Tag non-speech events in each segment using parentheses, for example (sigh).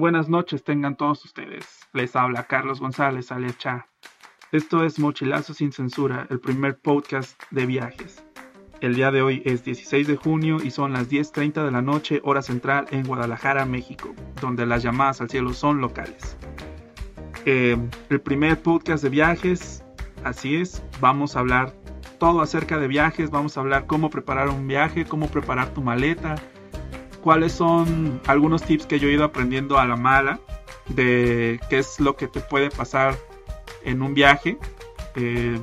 Buenas noches tengan todos ustedes. Les habla Carlos González alias. Esto es Mochilazo sin Censura, el primer podcast de viajes. El día de hoy es 16 de junio y son las 10.30 de la noche hora central en Guadalajara, México, donde las llamadas al cielo son locales. Eh, el primer podcast de viajes, así es, vamos a hablar todo acerca de viajes, vamos a hablar cómo preparar un viaje, cómo preparar tu maleta, cuáles son algunos tips que yo he ido aprendiendo a la mala de qué es lo que te puede pasar en un viaje. Eh,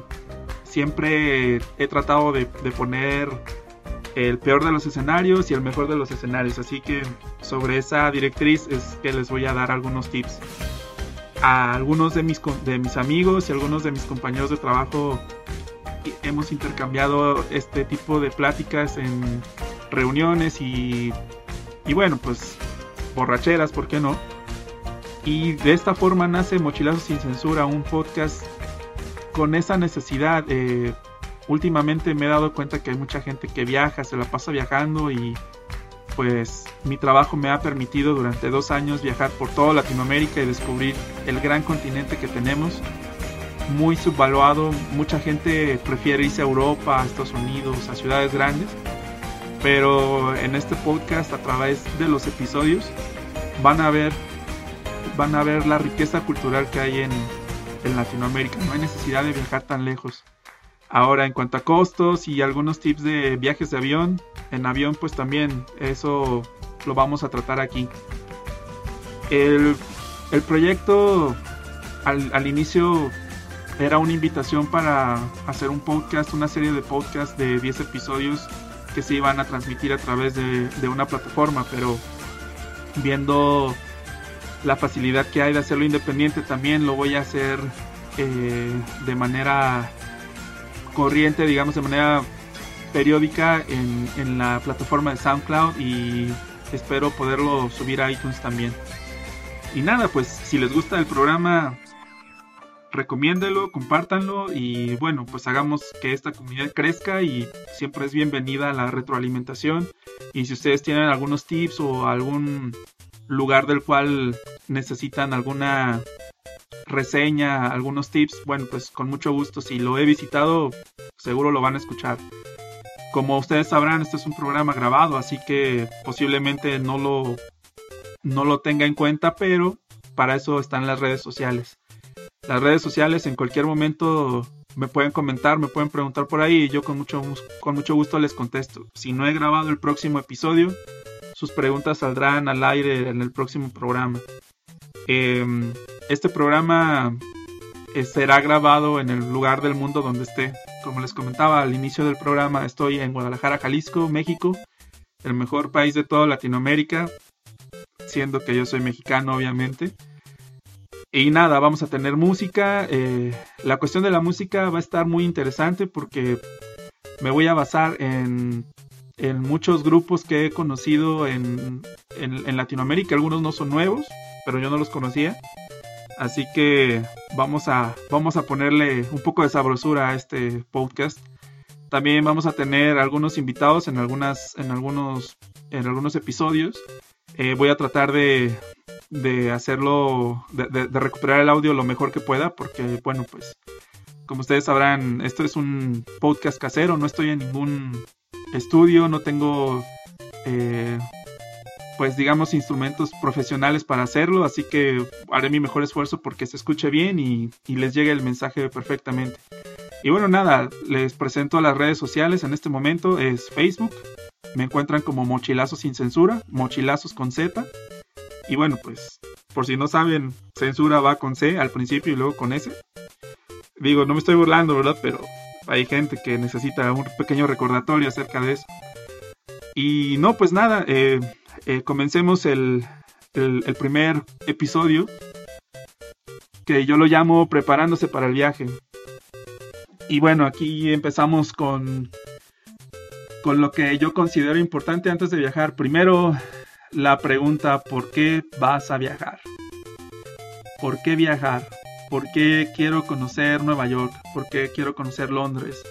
siempre he tratado de, de, poner el peor de los escenarios y el mejor de los escenarios, así que sobre esa directriz es que les voy a dar algunos tips. A algunos de mis, de mis amigos y algunos de mis compañeros de trabajo hemos intercambiado este tipo de pláticas en reuniones y y bueno, pues borracheras, ¿por qué no? Y de esta forma nace Mochilazo sin Censura, un podcast con esa necesidad. Eh, últimamente me he dado cuenta que hay mucha gente que viaja, se la pasa viajando y pues mi trabajo me ha permitido durante dos años viajar por toda Latinoamérica y descubrir el gran continente que tenemos. Muy subvaluado, mucha gente prefiere irse a Europa, a Estados Unidos, a ciudades grandes pero en este podcast a través de los episodios van a ver van a ver la riqueza cultural que hay en, en Latinoamérica. No hay necesidad de viajar tan lejos. Ahora en cuanto a costos y algunos tips de viajes de avión en avión pues también eso lo vamos a tratar aquí. El, el proyecto al, al inicio era una invitación para hacer un podcast, una serie de podcasts de 10 episodios que se iban a transmitir a través de, una plataforma, pero viendo la facilidad que hay de hacerlo independiente, también lo voy a hacer eh, de manera corriente, digamos, de manera periódica en, la plataforma de SoundCloud y espero poderlo subir a iTunes también. Y nada, pues si les gusta el programa, recomiéndelo, compártanlo y bueno, pues hagamos que esta comunidad crezca y siempre es bienvenida la retroalimentación. Y si ustedes tienen algunos tips o algún lugar del cual necesitan alguna reseña, algunos tips, bueno, pues con mucho gusto, si lo he visitado, seguro lo van a escuchar. Como ustedes sabrán, este es un programa grabado, así que posiblemente no lo, no lo tenga en cuenta, pero para eso están las redes sociales las redes sociales en cualquier momento me pueden comentar, me pueden preguntar por ahí y yo con mucho, con mucho gusto les contesto. Si no he grabado el próximo episodio, sus preguntas saldrán al aire en el próximo programa. Eh, este programa eh, será grabado en el lugar del mundo donde esté. Como les comentaba al inicio del programa, estoy en Guadalajara, Jalisco, México, el mejor país de toda Latinoamérica, siendo que yo soy mexicano, obviamente. Y nada, vamos a tener música. Eh, la cuestión de la música va a estar muy interesante porque me voy a basar en, en muchos grupos que he conocido en, en, Latinoamérica. Algunos no son nuevos, pero yo no los conocía. Así que vamos a, vamos a ponerle un poco de sabrosura a este podcast. También vamos a tener algunos invitados en algunas, en algunos, en algunos episodios. Eh, voy a tratar de, de hacerlo, de, recuperar el audio lo mejor que pueda, porque bueno, pues como ustedes sabrán, esto es un podcast casero, no estoy en ningún estudio, no tengo, eh, pues digamos, instrumentos profesionales para hacerlo, así que haré mi mejor esfuerzo porque se escuche bien y, y les llegue el mensaje perfectamente. Y bueno, nada, les presento las redes sociales en este momento, es Facebook, me encuentran como Mochilazos sin censura, Mochilazos con Z. Y bueno, pues por si no saben, censura va con C al principio y luego con S. Digo, no me estoy burlando, ¿verdad? Pero hay gente que necesita un pequeño recordatorio acerca de eso. Y no, pues nada, eh, eh, comencemos el, el, primer episodio que yo lo llamo preparándose para el viaje. Y bueno, aquí empezamos con, con lo que yo considero importante antes de viajar. Primero, la pregunta, ¿por qué vas a viajar? ¿Por qué viajar? ¿Por qué quiero conocer Nueva York? ¿Por qué quiero conocer Londres?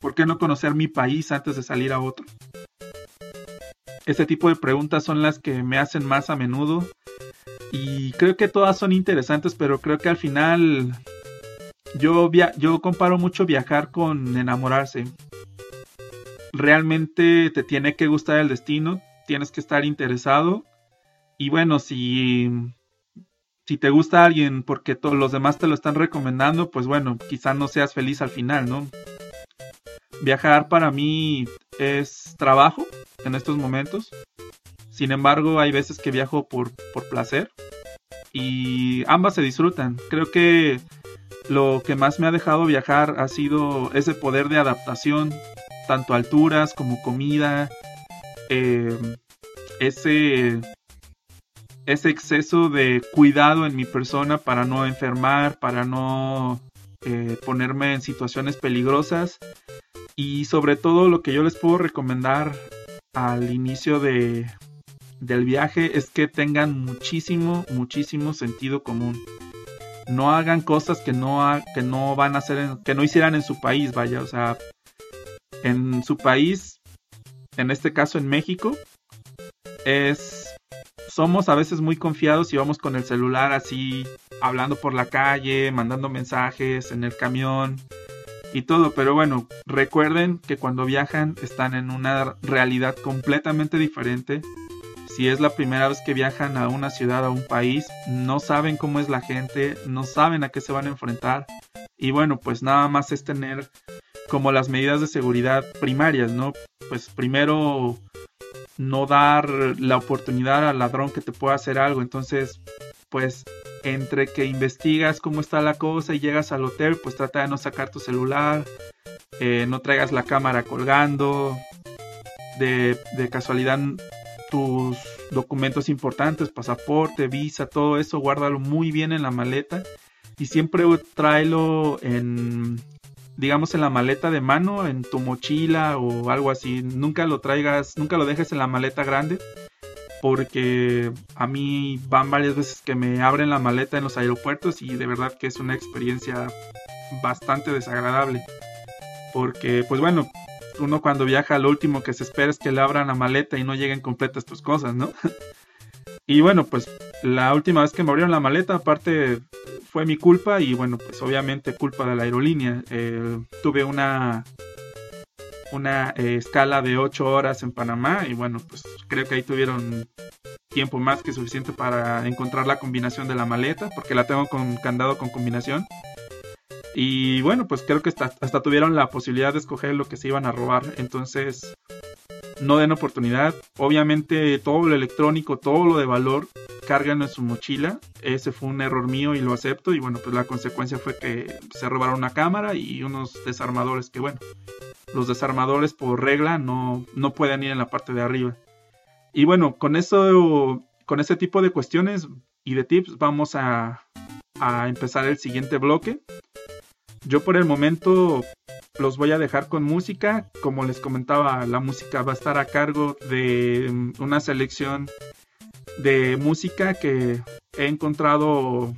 ¿Por qué no conocer mi país antes de salir a otro? Este tipo de preguntas son las que me hacen más a menudo y creo que todas son interesantes, pero creo que al final yo, yo comparo mucho viajar con enamorarse. Realmente te tiene que gustar el destino, tienes que estar interesado y bueno, si si te gusta alguien porque todos los demás te lo están recomendando, pues bueno, quizá no seas feliz al final, ¿no? Viajar para mí es trabajo en estos momentos. Sin embargo, hay veces que viajo por, por placer y ambas se disfrutan. Creo que lo que más me ha dejado viajar ha sido ese poder de adaptación, tanto alturas como comida, eh, ese exceso de cuidado en mi persona para no enfermar, para no eh, ponerme en situaciones peligrosas y sobre todo lo que yo les puedo recomendar al inicio de, del viaje es que tengan muchísimo, muchísimo sentido común. No hagan cosas que no, que no van a hacer, que no hicieran en su país, vaya, o sea, en su país, en este caso en México, es somos a veces muy confiados y vamos con el celular así, hablando por la calle, mandando mensajes en el camión y todo. Pero bueno, recuerden que cuando viajan están en una realidad completamente diferente. Si es la primera vez que viajan a una ciudad, a un país, no saben cómo es la gente, no saben a qué se van a enfrentar. Y bueno, pues nada más es tener como las medidas de seguridad primarias, ¿no? Pues primero no dar la oportunidad al ladrón que te pueda hacer algo. Entonces, pues entre que investigas cómo está la cosa y llegas al hotel, pues trata de no sacar tu celular, eh, no traigas la cámara colgando, de, de casualidad tus documentos importantes, pasaporte, visa, todo eso, guárdalo muy bien en la maleta y siempre tráelo en digamos en la maleta de mano, en tu mochila o algo así. Nunca lo traigas, nunca lo dejes en la maleta grande. Porque a mí van varias veces que me abren la maleta en los aeropuertos y de verdad que es una experiencia bastante desagradable. Porque, pues bueno, uno cuando viaja lo último que se espera es que le abran la maleta y no lleguen completas tus cosas, ¿no? (laughs) y bueno, pues la última vez que me abrieron la maleta, aparte fue mi culpa y bueno, pues obviamente culpa de la aerolínea. Eh, tuve una, una eh, escala de 8 horas en Panamá y bueno, pues creo que ahí tuvieron tiempo más que suficiente para encontrar la combinación de la maleta, porque la tengo con candado con combinación. Y bueno, pues creo que hasta, hasta tuvieron la posibilidad de escoger lo que se iban a robar. Entonces, no den oportunidad. Obviamente todo lo electrónico, todo lo de valor, cargan en su mochila. Ese fue un error mío y lo acepto. Y bueno, pues la consecuencia fue que se robaron una cámara y unos desarmadores que bueno, los desarmadores por regla no, no pueden ir en la parte de arriba. Y bueno, con eso, con ese tipo de cuestiones y de tips vamos a, a empezar el siguiente bloque. Yo por el momento los voy a dejar con música. Como les comentaba, la música va a estar a cargo de mm, una selección de música que he encontrado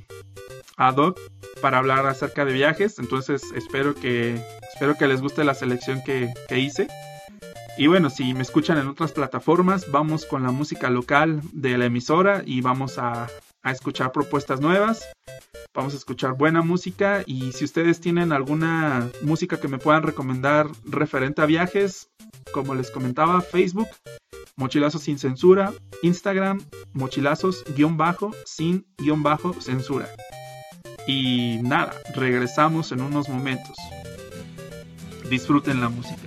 ad hoc para hablar acerca de viajes. Entonces espero que Espero que les guste la selección que, que hice. Y bueno, si me escuchan en otras plataformas, vamos con la música local de la emisora y vamos a, a escuchar propuestas nuevas. Vamos a escuchar buena música y si ustedes tienen alguna música que me puedan recomendar referente a viajes, como les comentaba, Facebook, Mochilazos sin censura, Instagram, mochilazos guion bajo sin guion bajo censura. Y nada, regresamos en unos momentos. Disfruten la música.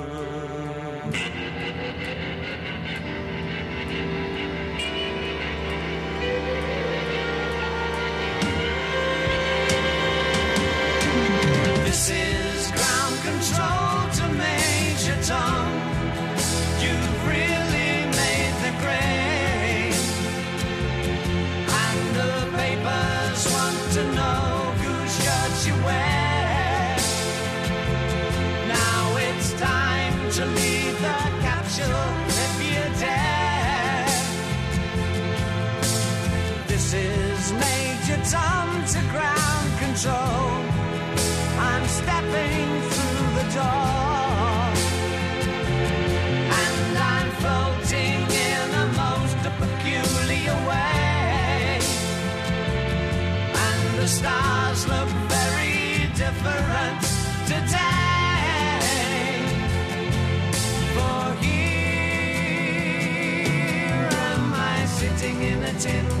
Different today. For here am I sitting in a tin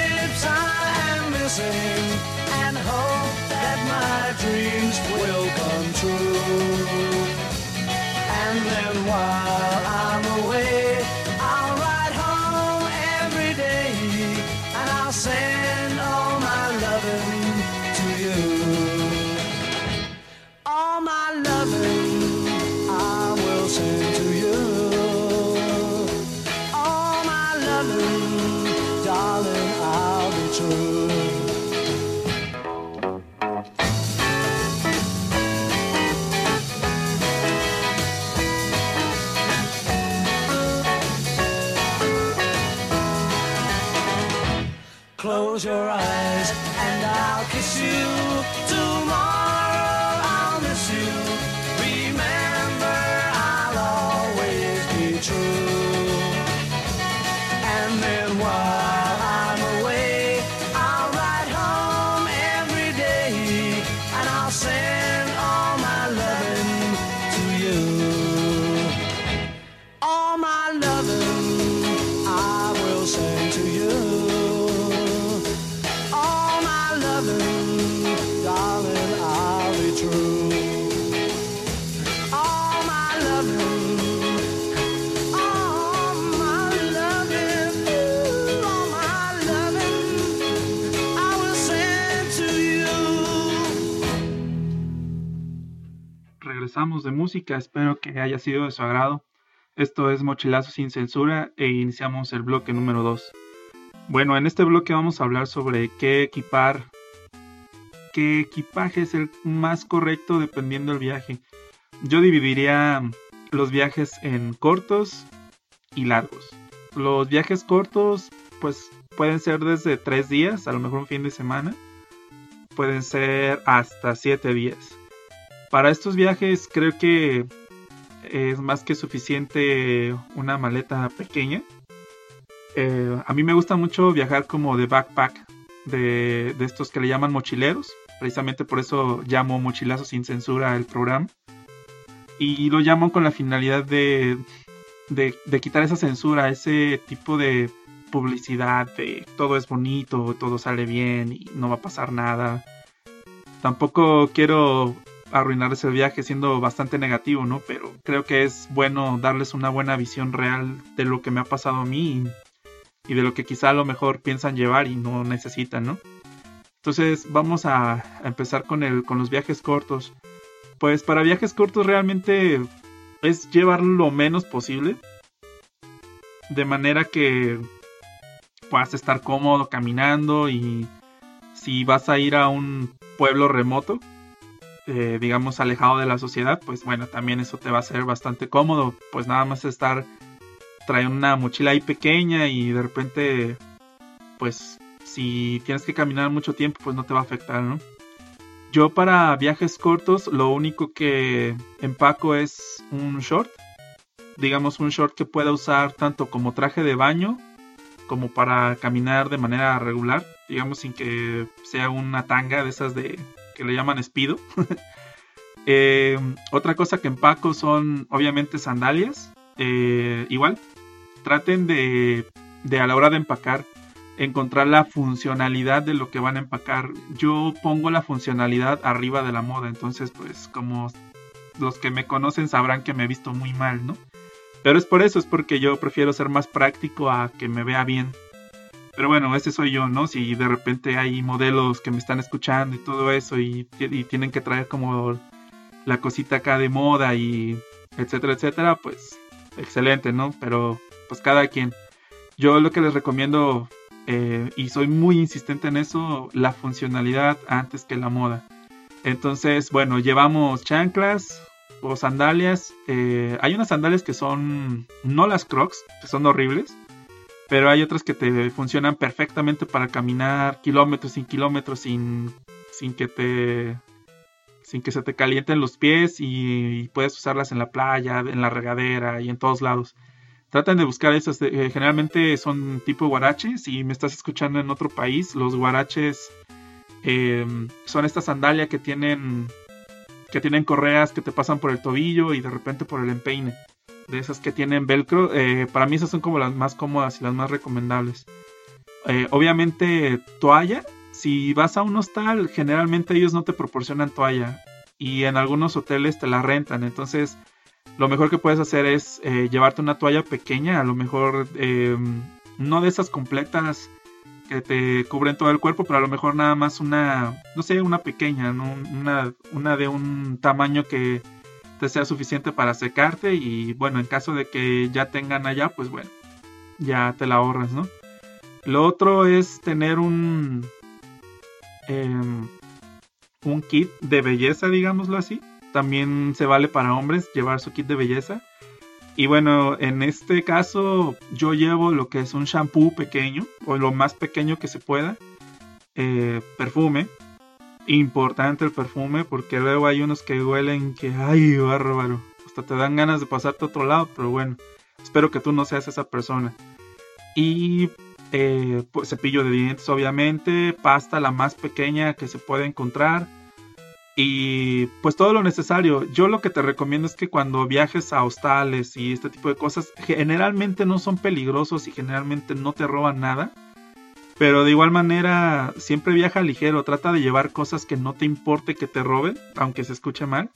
sing and hope that my dreams will come true. And then while I'm away. close your eyes. Espero que haya sido de su agrado. Esto es Mochilazo sin censura e iniciamos el bloque número 2. Bueno, en este bloque vamos a hablar sobre qué equipar, qué equipaje es el más correcto dependiendo del viaje. Yo dividiría los viajes en cortos y largos. Los viajes cortos, pues pueden ser desde 3 días, a lo mejor un fin de semana. Pueden ser hasta 7 días. Para estos viajes creo que es más que suficiente una maleta pequeña. Eh, a mí me gusta mucho viajar como de backpack, de, de estos que le llaman mochileros. Precisamente por eso llamo Mochilazo sin censura el programa. Y lo llamo con la finalidad de, de, de quitar esa censura, ese tipo de publicidad de todo es bonito, todo sale bien y no va a pasar nada. Tampoco quiero arruinarles el viaje siendo bastante negativo, ¿no? Pero creo que es bueno darles una buena visión real de lo que me ha pasado a mí y, de lo que quizá a lo mejor piensan llevar y no necesitan, ¿no? Entonces vamos a, a empezar con, el, con los viajes cortos. Pues para viajes cortos realmente es llevar lo menos posible. De manera que puedas estar cómodo caminando y si vas a ir a un pueblo remoto, eh, digamos alejado de la sociedad, pues bueno, también eso te va a ser bastante cómodo, pues nada más estar trayendo una mochila ahí pequeña y de repente, pues si tienes que caminar mucho tiempo, pues no te va a afectar, ¿no? Yo para viajes cortos lo único que empaco es un short, digamos un short que pueda usar tanto como traje de baño como para caminar de manera regular, digamos sin que sea una tanga de esas de que le llaman espido. (laughs) eh, otra cosa que empaco son obviamente sandalias. Eh, igual, traten de, de a la hora de empacar encontrar la funcionalidad de lo que van a empacar. Yo pongo la funcionalidad arriba de la moda, entonces pues como los que me conocen sabrán que me he visto muy mal, ¿no? Pero es por eso, es porque yo prefiero ser más práctico a que me vea bien. Pero bueno, ese soy yo, ¿no? Si de repente hay modelos que me están escuchando y todo eso y, tienen que traer como la cosita acá de moda y etcétera, etcétera, pues excelente, ¿no? Pero pues cada quien. Yo lo que les recomiendo, eh, y soy muy insistente en eso, la funcionalidad antes que la moda. Entonces, bueno, llevamos chanclas, o sandalias. Eh, hay unas sandalias que son, no las crocs, que son horribles, pero hay otras que te funcionan perfectamente para caminar kilómetros sin kilómetros sin, sin que te sin que se te calienten los pies y, puedes usarlas en la playa, en la regadera y en todos lados. Traten de buscar esas, eh, generalmente son tipo guaraches. Si me estás escuchando en otro país, los guaraches eh, son esta sandalia que tienen que tienen correas que te pasan por el tobillo y de repente por el empeine. De esas que tienen velcro, eh, para mí esas son como las más cómodas y las más recomendables. Eh, obviamente toalla, si vas a un hostal, generalmente ellos no te proporcionan toalla y en algunos hoteles te la rentan. Entonces, lo mejor que puedes hacer es eh, llevarte una toalla pequeña, a lo mejor eh, no de esas completas que te cubren todo el cuerpo, pero a lo mejor nada más una, no sé, una pequeña, ¿no? una, una de un tamaño que te sea suficiente para secarte y bueno, en caso de que ya tengan allá, pues bueno, ya te la ahorras, ¿no? Lo otro es tener un, em, un kit de belleza, digámoslo así. También se vale para hombres llevar su kit de belleza. Y bueno, en este caso yo llevo lo que es un shampoo pequeño, o lo más pequeño que se pueda. Eh, perfume. Importante el perfume, porque luego hay unos que huelen que, ay, bárbaro. Hasta te dan ganas de pasarte a otro lado, pero bueno, espero que tú no seas esa persona. Y eh, pues, cepillo de dientes, obviamente, pasta la más pequeña que se puede encontrar y pues todo lo necesario. Yo lo que te recomiendo es que cuando viajes a hostales y este tipo de cosas, generalmente no son peligrosos y generalmente no te roban nada. Pero de igual manera, siempre viaja ligero, trata de llevar cosas que no te importe que te roben, aunque se escuche mal.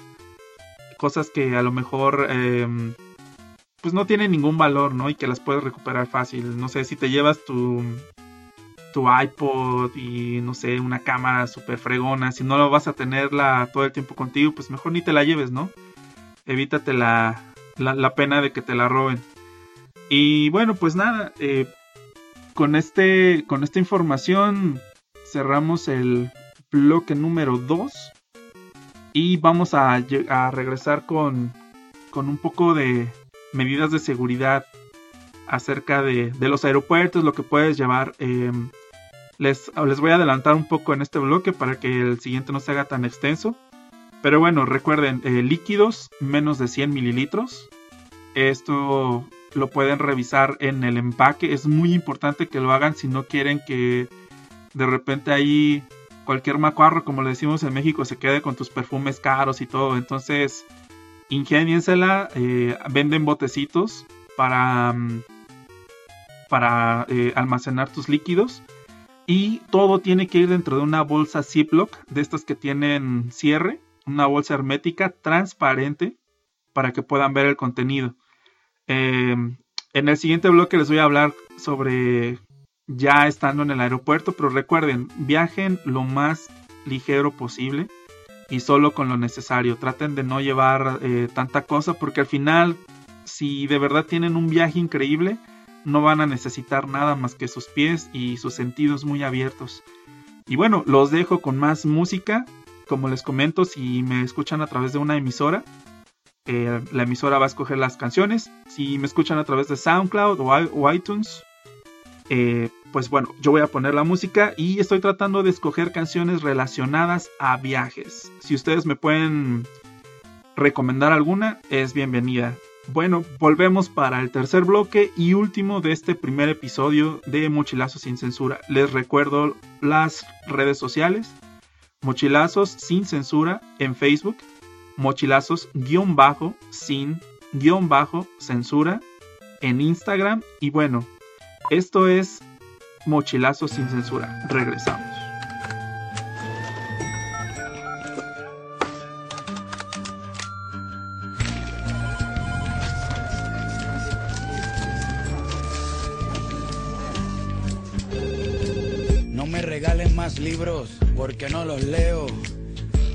Cosas que a lo mejor eh, pues no tienen ningún valor, ¿no? Y que las puedes recuperar fácil. No sé, si te llevas tu, tu iPod y no sé, una cámara súper fregona, si no lo vas a tenerla todo el tiempo contigo, pues mejor ni te la lleves, ¿no? Evítate la, la, la pena de que te la roben. Y bueno, pues nada, eh, con, este, con esta información cerramos el bloque número 2 y vamos a, regresar con, con un poco de medidas de seguridad acerca de, de los aeropuertos, lo que puedes llevar. Eh, les, les voy a adelantar un poco en este bloque para que el siguiente no se haga tan extenso. Pero bueno, recuerden, eh, líquidos menos de 100 mililitros. Esto lo pueden revisar en el empaque. Es muy importante que lo hagan si no quieren que de repente ahí cualquier macuarro, como le decimos en México, se quede con tus perfumes caros y todo. Entonces, ingéniensela. eh, venden botecitos para, mm, para eh, almacenar tus líquidos. Y todo tiene que ir dentro de una bolsa Ziploc, de estas que tienen cierre, una bolsa hermética transparente para que puedan ver el contenido. Eh, en el siguiente bloque les voy a hablar sobre ya estando en el aeropuerto, pero recuerden, viajen lo más ligero posible y solo con lo necesario. Traten de no llevar eh, tanta cosa porque al final, si de verdad tienen un viaje increíble, no van a necesitar nada más que sus pies y sus sentidos muy abiertos. Y bueno, los dejo con más música. Como les comento, si me escuchan a través de una emisora, eh, la emisora va a escoger las canciones. Si me escuchan a través de SoundCloud o, iTunes, eh, pues bueno, yo voy a poner la música y estoy tratando de escoger canciones relacionadas a viajes. Si ustedes me pueden recomendar alguna, es bienvenida. Bueno, volvemos para el tercer bloque y último de este primer episodio de Mochilazos sin censura. Les recuerdo las redes sociales. Mochilazos sin censura en Facebook. Mochilazos guion bajo sin guion bajo censura en Instagram. Y bueno, esto es Mochilazos sin censura. Regresamos. No me regalen más libros porque no los leo.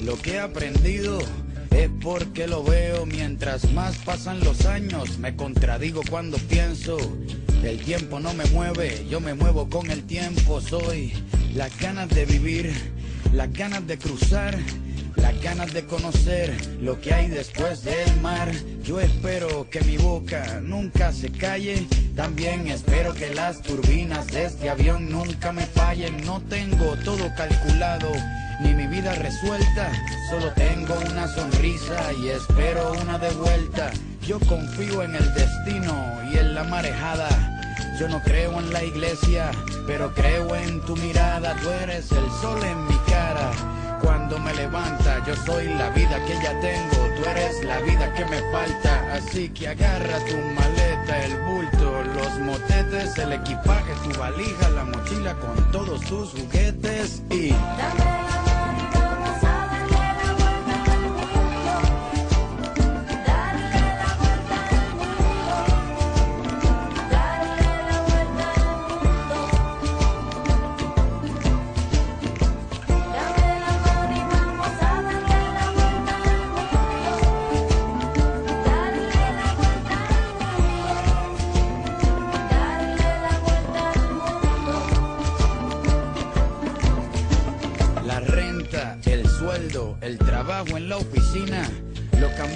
Lo que he aprendido es porque lo veo. Mientras más pasan los años, me contradigo cuando pienso. El tiempo no me mueve, yo me muevo con el tiempo. Soy las ganas de vivir, las ganas de cruzar. Las ganas de conocer lo que hay después del mar. Yo espero que mi boca nunca se calle. También espero que las turbinas de este avión nunca me fallen. No tengo todo calculado, ni mi vida resuelta. Solo tengo una sonrisa y espero una de vuelta. Yo confío en el destino y en la marejada. Yo no creo en la iglesia, pero creo en tu mirada. Tú eres el sol en mi cara. Cuando me levanta, yo soy la vida que ya tengo. Tú eres la vida que me falta. Así que agarra tu maleta, el bulto, los motetes, el equipaje, tu valija, la mochila con todos tus juguetes y.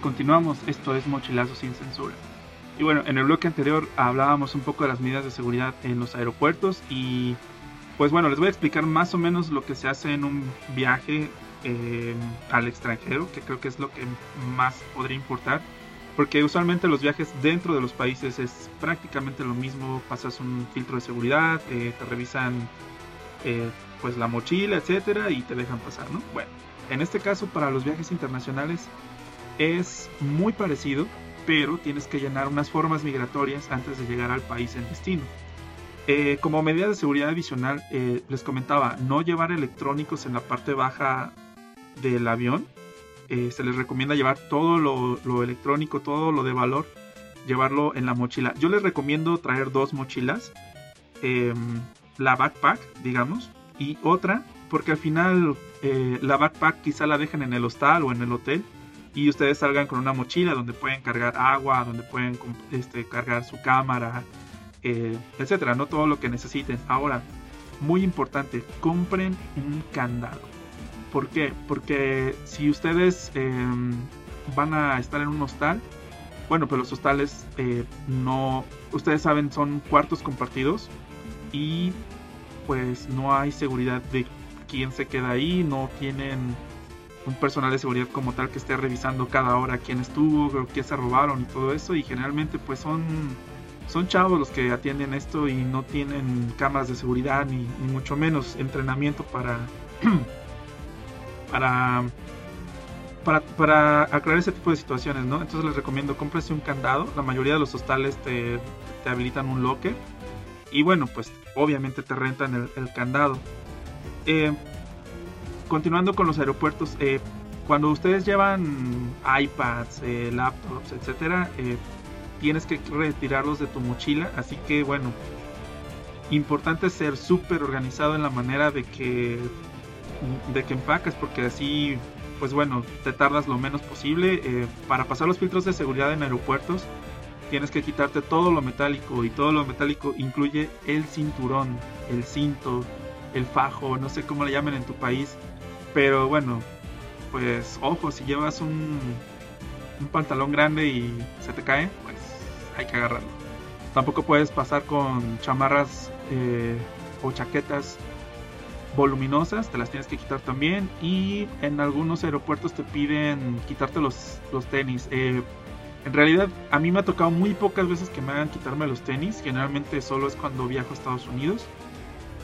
Continuamos, esto es Mochilazo sin censura. Y bueno, en el bloque anterior hablábamos un poco de las medidas de seguridad en los aeropuertos y pues bueno, les voy a explicar más o menos lo que se hace en un viaje eh, al extranjero, que creo que es lo que más podría importar, porque usualmente los viajes dentro de los países es prácticamente lo mismo, pasas un filtro de seguridad, eh, te revisan eh, pues la mochila, etcétera, y te dejan pasar, ¿no? Bueno, en este caso para los viajes internacionales es muy parecido, pero tienes que llenar unas formas migratorias antes de llegar al país en destino. Eh, como medida de seguridad adicional, eh, les comentaba, no llevar electrónicos en la parte baja del avión. Eh, se les recomienda llevar todo lo, electrónico, todo lo de valor, llevarlo en la mochila. Yo les recomiendo traer dos mochilas, em, la backpack, digamos, y otra, porque al final la backpack quizá la dejen en el hostal o en el hotel y ustedes salgan con una mochila donde pueden cargar agua, donde pueden este, cargar su cámara, eh, etcétera, no todo lo que necesiten. Ahora, muy importante, compren un candado. ¿Por qué? Porque si ustedes em, van a estar en un hostal, bueno, pues los hostales eh, no, ustedes saben, son cuartos compartidos y pues no hay seguridad de quién se queda ahí, no tienen un personal de seguridad como tal que esté revisando cada hora quién estuvo, quién se robaron y todo eso y generalmente pues son son chavos los que atienden esto y no tienen cámaras de seguridad ni, mucho menos entrenamiento para (clears throat) para para, para aclarar ese tipo de situaciones, ¿no? Entonces les recomiendo cómprese un candado. La mayoría de los hostales te, te habilitan un locker. Y bueno, pues obviamente te rentan el, el candado. Eh, continuando con los aeropuertos, eh, cuando ustedes llevan iPads, eh, laptops, etcétera, eh, tienes que retirarlos de tu mochila. Así que bueno, importante ser súper organizado en la manera de que de que empacas, porque así, pues bueno, te tardas lo menos posible. Para pasar los filtros de seguridad en aeropuertos, tienes que quitarte todo lo metálico y todo lo metálico incluye el cinturón, el cinto, el fajo, no sé cómo le llamen en tu país, pero bueno, pues ojo, si llevas un, un pantalón grande y se te cae, pues hay que agarrarlo. Tampoco puedes pasar con chamarras eh, o chaquetas voluminosas, te las tienes que quitar también. Y en algunos aeropuertos te piden quitarte los, los tenis. Eh, en realidad, a mí me ha tocado muy pocas veces que me hagan quitarme los tenis. Generalmente solo es cuando viajo a Estados Unidos.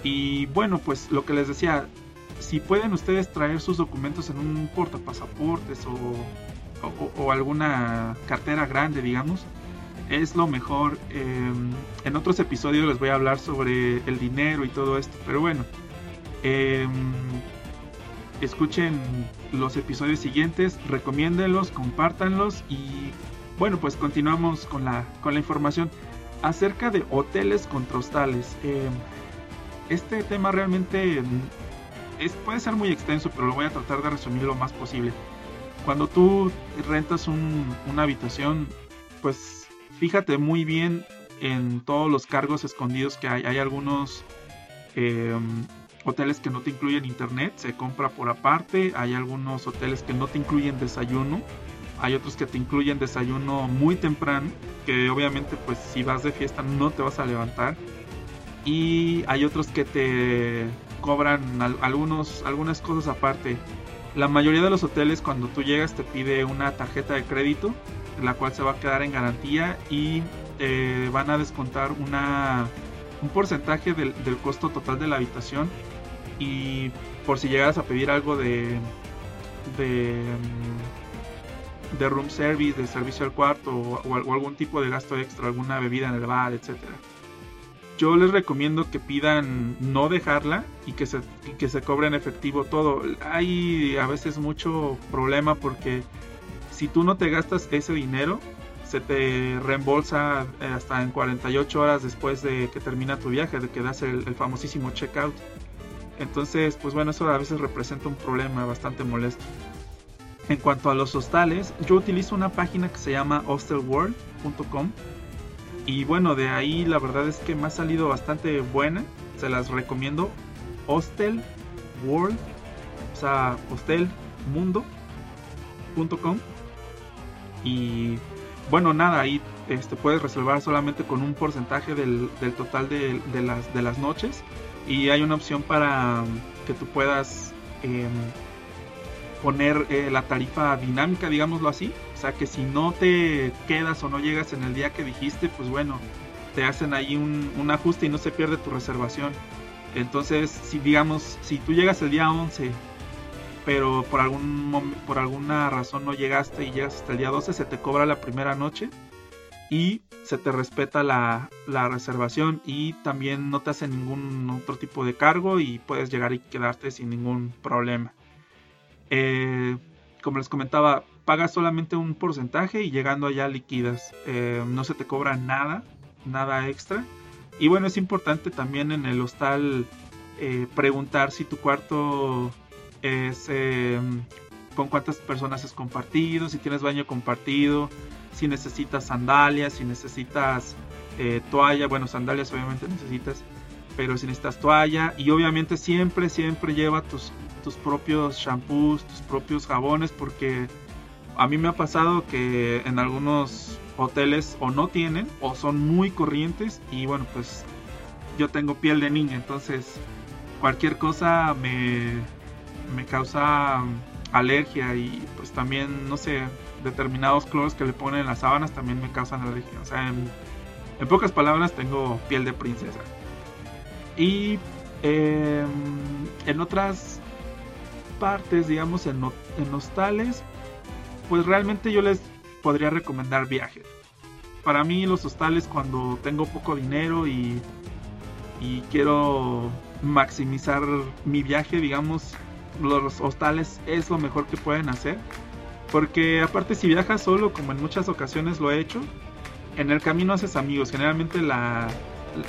Y bueno, pues lo que les decía, si pueden ustedes traer sus documentos en un portapasaportes o, o, o alguna cartera grande, digamos, es lo mejor. Eh, en otros episodios les voy a hablar sobre el dinero y todo esto, pero bueno. Em, escuchen los episodios siguientes, recomiéndenlos, compártanlos y bueno, pues continuamos con la, con la información acerca de hoteles contra hostales. Em, este tema realmente puede ser muy extenso, pero lo voy a tratar de resumir lo más posible. Cuando tú rentas un- una habitación, pues fíjate muy bien en todos los cargos escondidos que hay. Hay algunos em, hoteles que no te incluyen internet, se compra por aparte. Hay algunos hoteles que no te incluyen desayuno. Hay otros que te incluyen desayuno muy temprano, que obviamente pues si vas de fiesta no te vas a levantar. Y hay otros que te cobran al- algunos, algunas cosas aparte. La mayoría de los hoteles cuando tú llegas te pide una tarjeta de crédito, la cual se va a quedar en garantía y eh, van a descontar una, un porcentaje del, del costo total de la habitación. Y por si llegas a pedir algo de, de, de room service, de servicio al cuarto o, o algún tipo de gasto extra, alguna bebida en el bar, etcétera yo les recomiendo que pidan no dejarla y que se, y que se cobre en efectivo todo. Hay a veces mucho problema porque si tú no te gastas ese dinero, se te reembolsa eh, hasta en 48 horas después de que termina tu viaje, de que das el, el famosísimo checkout. Entonces, pues bueno, eso a veces representa un problema bastante molesto. En cuanto a los hostales, yo utilizo una página que se llama hostelworld.com y bueno, de ahí la verdad es que me ha salido bastante buena. Se las recomiendo. Hostel World, o sea, hostelmundo.com. Y bueno, nada, ahí este, puedes reservar solamente con un porcentaje del, del total de, de las, de las noches. Y hay una opción para um, que tú puedas em, poner eh, la tarifa dinámica, digámoslo así. Que si no te quedas o no llegas en el día que dijiste, pues bueno, te hacen ahí un, un ajuste y no se pierde tu reservación. Entonces, si digamos, si tú llegas el día 11, pero por, algún por alguna razón no llegaste y llegas hasta el día 12, se te cobra la primera noche y se te respeta la, la reservación y también no te hace ningún otro tipo de cargo y puedes llegar y quedarte sin ningún problema. Eh, como les comentaba, pagas solamente un porcentaje y llegando allá liquidas. Eh, no se te cobra nada, nada extra. Y bueno, es importante también en el hostal eh, preguntar si tu cuarto es eh, con cuántas personas es compartido, si tienes baño compartido, si necesitas sandalias, si necesitas toalla, bueno, sandalias obviamente necesitas, pero si necesitas toalla y obviamente siempre, siempre lleva tus, tus propios shampoos, tus propios jabones, porque a mí me ha pasado que en algunos hoteles o no tienen o son muy corrientes y bueno, pues yo tengo piel de niña, entonces cualquier cosa me, me causa alergia y pues también, no sé, determinados cloros que le ponen en las sábanas también me causan alergia. O sea, en, pocas palabras tengo piel de princesa. Y eh, en otras partes, digamos, en, en hostales, pues realmente yo les podría recomendar viajes. Para mí los hostales cuando tengo poco dinero y, y quiero maximizar mi viaje, digamos, los hostales es lo mejor que pueden hacer. Porque aparte si viajas solo, como en muchas ocasiones lo he hecho, en el camino haces amigos. Generalmente la,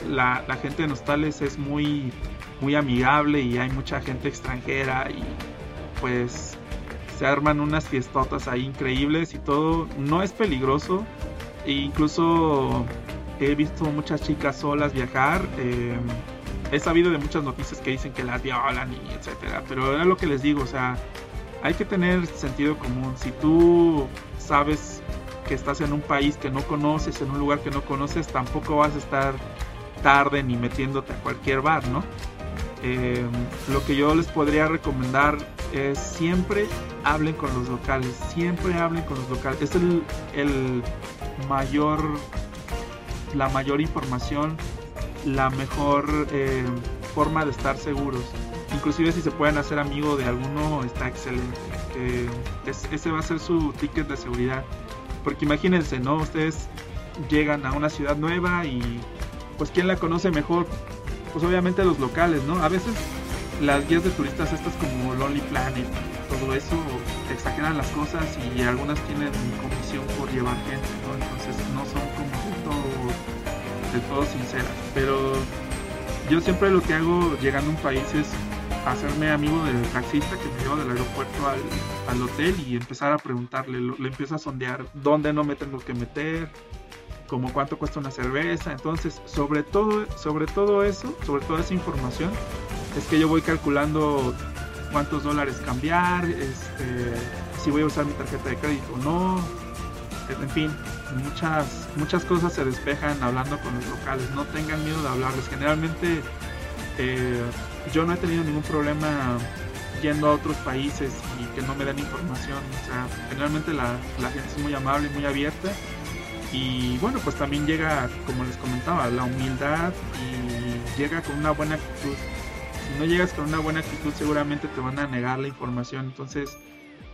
la, gente en hostales es muy, muy amigable y hay mucha gente extranjera y pues se arman unas fiestotas ahí increíbles y todo. No es peligroso. E incluso he visto muchas chicas solas viajar. eh, he sabido de muchas noticias que dicen que las violan y etcétera. Pero era lo que les digo, o sea, hay que tener sentido común. Si tú sabes que estás en un país que no conoces, en un lugar que no conoces, tampoco vas a estar tarde ni metiéndote a cualquier bar, ¿no? Eh, lo que yo les podría recomendar es siempre hablen con los locales, siempre hablen con los locales. Es el, mayor, la mayor información, la mejor eh, forma de estar seguros. Inclusive si se pueden hacer amigo de alguno está excelente. Eh, es- ese va a ser su ticket de seguridad. Porque imagínense, ¿no? Ustedes llegan a una ciudad nueva y pues ¿quién la conoce mejor? Pues obviamente los locales, ¿no? A veces las guías de turistas estas como Lonely Planet, todo eso exageran las cosas y algunas tienen comisión por llevar gente, ¿no? Entonces no son como del todo, del todo sinceras. Pero yo siempre lo que hago llegando a un país es hacerme amigo del taxista que me lleva del aeropuerto al, al hotel y empezar a preguntarle, le empiezo a sondear dónde no me tengo que meter, como cuánto cuesta una cerveza. Entonces, sobre todo, sobre todo eso, sobre toda esa información, es que yo voy calculando cuántos dólares cambiar, este, si voy a usar mi tarjeta de crédito o no. En fin, muchas, muchas cosas se despejan hablando con los locales. No tengan miedo de hablarles. Generalmente eh, yo no he tenido ningún problema yendo a otros países y que no me den información. O sea, generalmente la, la gente es muy amable y muy abierta. Y bueno, pues también llega, como les comentaba, la humildad y llega con una buena actitud. Si no llegas con una buena actitud, seguramente te van a negar la información. Entonces,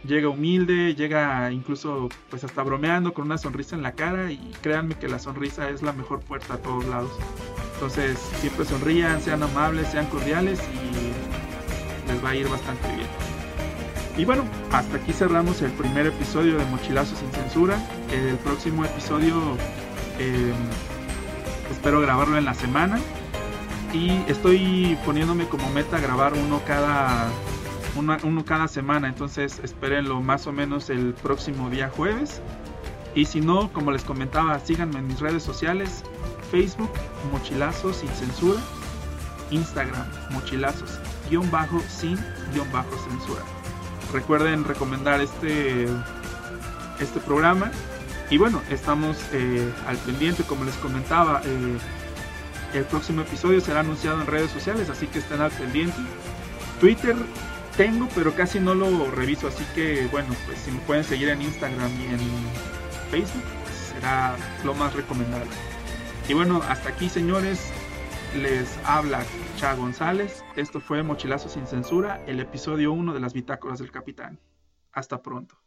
llega humilde, llega incluso pues hasta bromeando con una sonrisa en la cara y créanme que la sonrisa es la mejor puerta a todos lados. Entonces, siempre sonrían, sean amables, sean cordiales y les va a ir bastante bien. Y bueno, hasta aquí cerramos el primer episodio de Mochilazo sin censura. El próximo episodio eh, espero grabarlo en la semana. Y estoy poniéndome como meta grabar uno cada, una- uno cada semana. Entonces espérenlo más o menos el próximo día jueves. Y si no, como les comentaba, síganme en mis redes sociales. Facebook, Mochilazos sin censura. Instagram, Mochilazos, guion bajo, sin, guion bajo, censura. Recuerden recomendar este, este programa. Y bueno, estamos eh, al pendiente, como les comentaba. eh, el próximo episodio será anunciado en redes sociales, así que estén al pendiente. Twitter tengo, pero casi no lo reviso, así que bueno, pues si me pueden seguir en Instagram y en Facebook, pues, será lo más recomendable. Y bueno, hasta aquí señores, les habla González. Esto fue Mochilazo sin censura, el episodio 1 de las bitácoras del capitán. Hasta pronto.